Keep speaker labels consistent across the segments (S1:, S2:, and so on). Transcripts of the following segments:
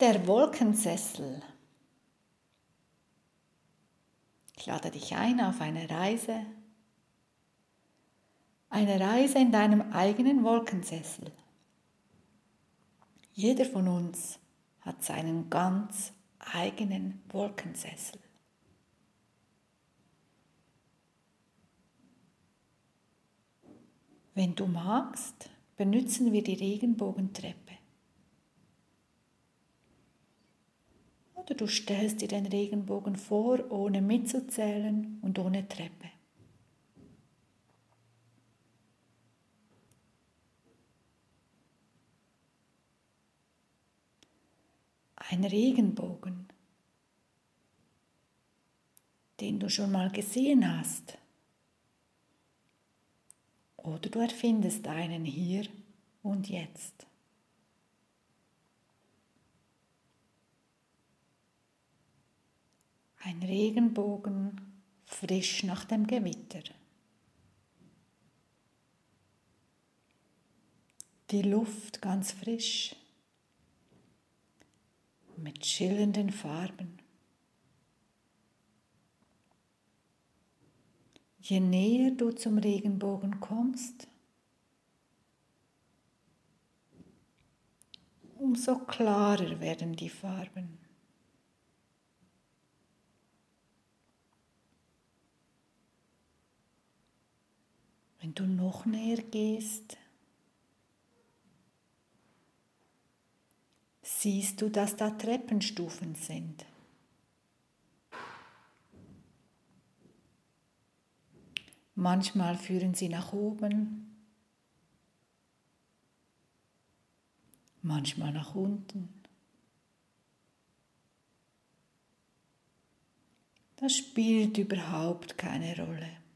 S1: Der Wolkensessel. Ich lade dich ein auf eine Reise. Eine Reise in deinem eigenen Wolkensessel. Jeder von uns hat seinen ganz eigenen Wolkensessel. Wenn du magst, benutzen wir die Regenbogentreppe. Oder du stellst dir den Regenbogen vor, ohne mitzuzählen und ohne Treppe. Ein Regenbogen, den du schon mal gesehen hast. Oder du erfindest einen hier und jetzt. Ein Regenbogen frisch nach dem Gewitter. Die Luft ganz frisch mit schillernden Farben. Je näher du zum Regenbogen kommst, umso klarer werden die Farben. Wenn du noch näher gehst, siehst du, dass da Treppenstufen sind. Manchmal führen sie nach oben, manchmal nach unten. Das spielt überhaupt keine Rolle.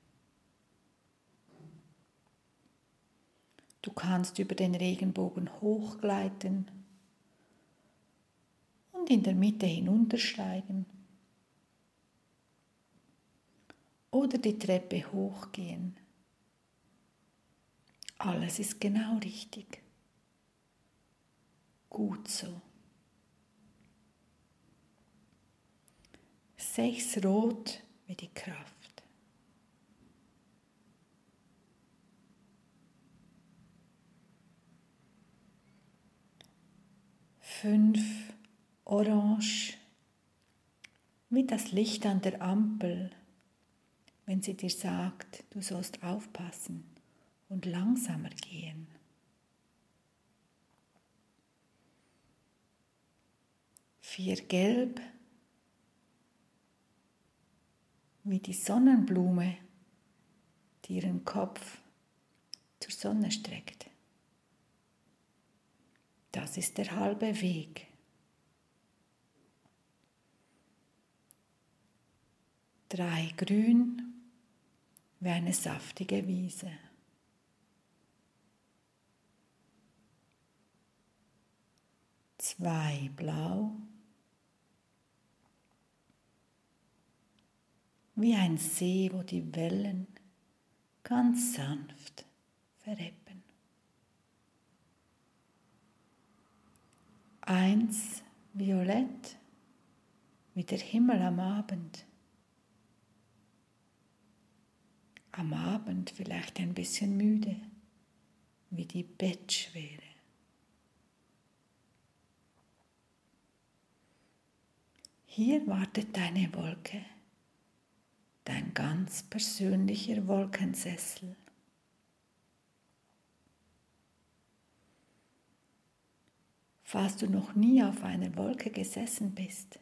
S1: Du kannst über den Regenbogen hochgleiten und in der Mitte hinuntersteigen oder die Treppe hochgehen. Alles ist genau richtig. Gut so. Sechs Rot wie die Kraft. Fünf orange wie das Licht an der Ampel, wenn sie dir sagt, du sollst aufpassen und langsamer gehen. Vier gelb wie die Sonnenblume, die ihren Kopf zur Sonne streckt. Das ist der halbe Weg. Drei grün wie eine saftige Wiese. Zwei blau wie ein See, wo die Wellen ganz sanft verreppen. Eins violett wie der Himmel am Abend. Am Abend vielleicht ein bisschen müde, wie die Bettschwere. Hier wartet deine Wolke, dein ganz persönlicher Wolkensessel. Falls du noch nie auf einer Wolke gesessen bist.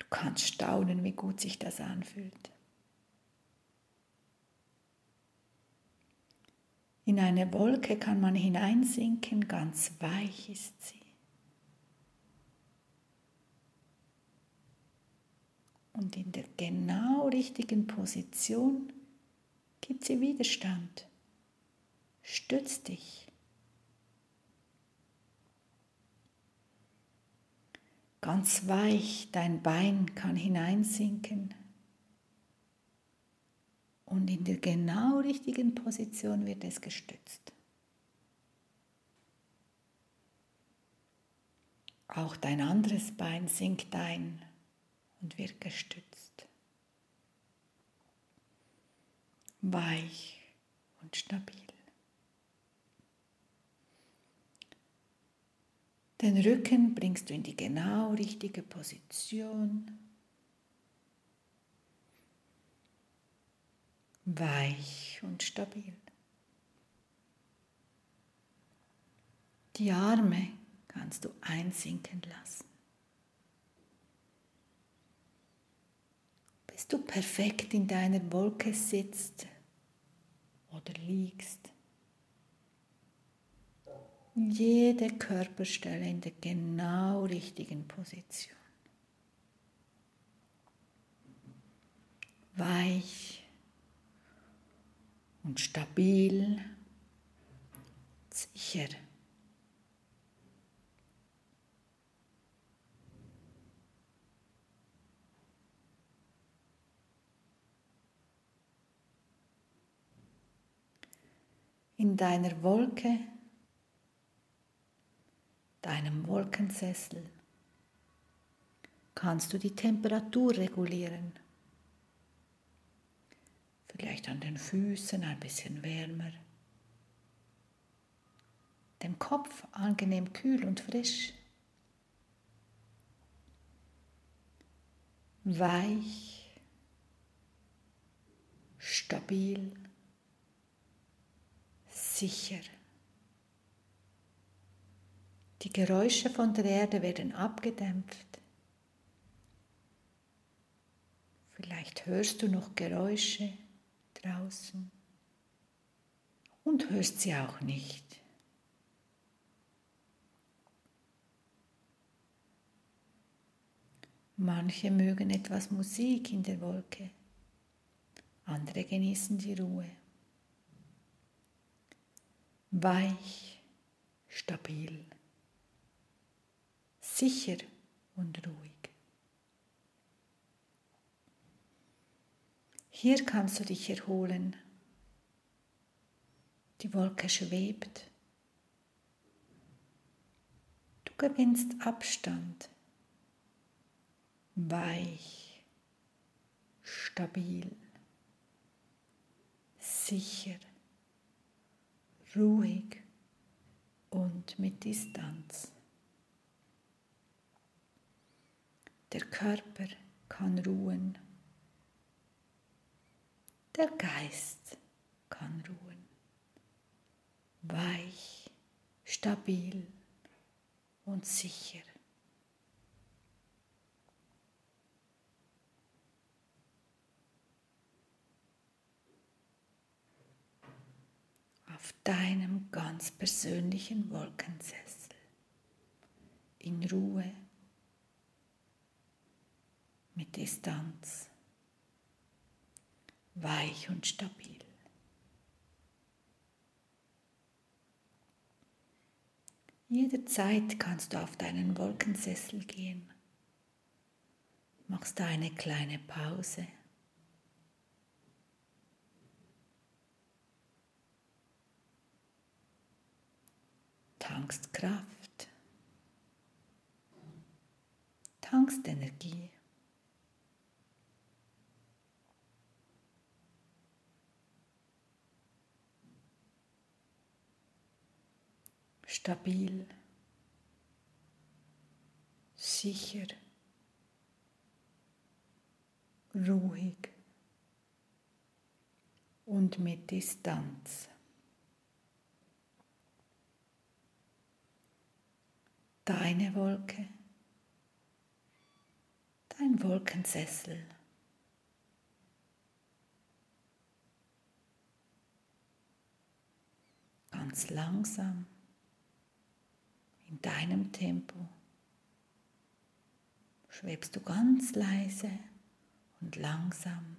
S1: Du kannst staunen, wie gut sich das anfühlt. In eine Wolke kann man hineinsinken, ganz weich ist sie. Und in der genau richtigen Position gibt sie Widerstand. Stütz dich. Ganz weich dein Bein kann hineinsinken und in der genau richtigen Position wird es gestützt. Auch dein anderes Bein sinkt ein und wird gestützt. Weich und stabil. Den Rücken bringst du in die genau richtige Position. Weich und stabil. Die Arme kannst du einsinken lassen. Bis du perfekt in deiner Wolke sitzt oder liegst jede Körperstelle in der genau richtigen Position. Weich und stabil, sicher. In deiner Wolke deinem Wolkensessel kannst du die Temperatur regulieren. Vielleicht an den Füßen ein bisschen wärmer. Den Kopf angenehm kühl und frisch. Weich, stabil, sicher. Die Geräusche von der Erde werden abgedämpft. Vielleicht hörst du noch Geräusche draußen und hörst sie auch nicht. Manche mögen etwas Musik in der Wolke, andere genießen die Ruhe. Weich, stabil sicher und ruhig. Hier kannst du dich erholen. Die Wolke schwebt. Du gewinnst Abstand. Weich, stabil, sicher, ruhig und mit Distanz. Der Körper kann ruhen. Der Geist kann ruhen. Weich, stabil und sicher. Auf deinem ganz persönlichen Wolkensessel in Ruhe mit Distanz, weich und stabil. Jederzeit kannst du auf deinen Wolkensessel gehen. Machst eine kleine Pause. Tankst Kraft. Tankst Energie. Stabil, sicher, ruhig und mit Distanz. Deine Wolke, dein Wolkensessel. Ganz langsam in deinem Tempo schwebst du ganz leise und langsam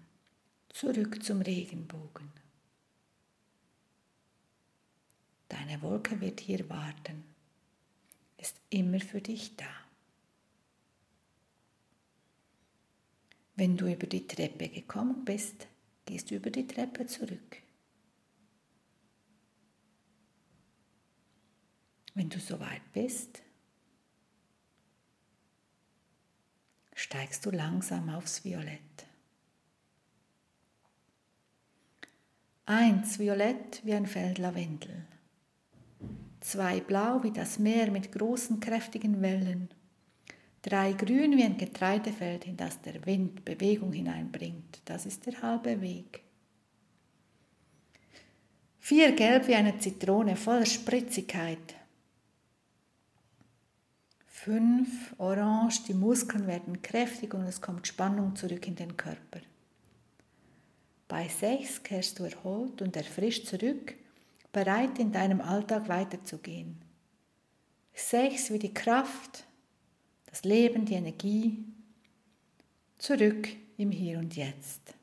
S1: zurück zum Regenbogen. Deine Wolke wird hier warten, ist immer für dich da. Wenn du über die Treppe gekommen bist, gehst du über die Treppe zurück. Wenn du soweit bist, steigst du langsam aufs Violett. Eins violett wie ein Feld Lavendel. Zwei blau wie das Meer mit großen, kräftigen Wellen. Drei grün wie ein Getreidefeld, in das der Wind Bewegung hineinbringt. Das ist der halbe Weg. Vier gelb wie eine Zitrone voller Spritzigkeit. Fünf orange, die Muskeln werden kräftig und es kommt Spannung zurück in den Körper. Bei sechs kehrst du erholt und erfrischt zurück, bereit in deinem Alltag weiterzugehen. Sechs wie die Kraft, das Leben, die Energie, zurück im Hier und Jetzt.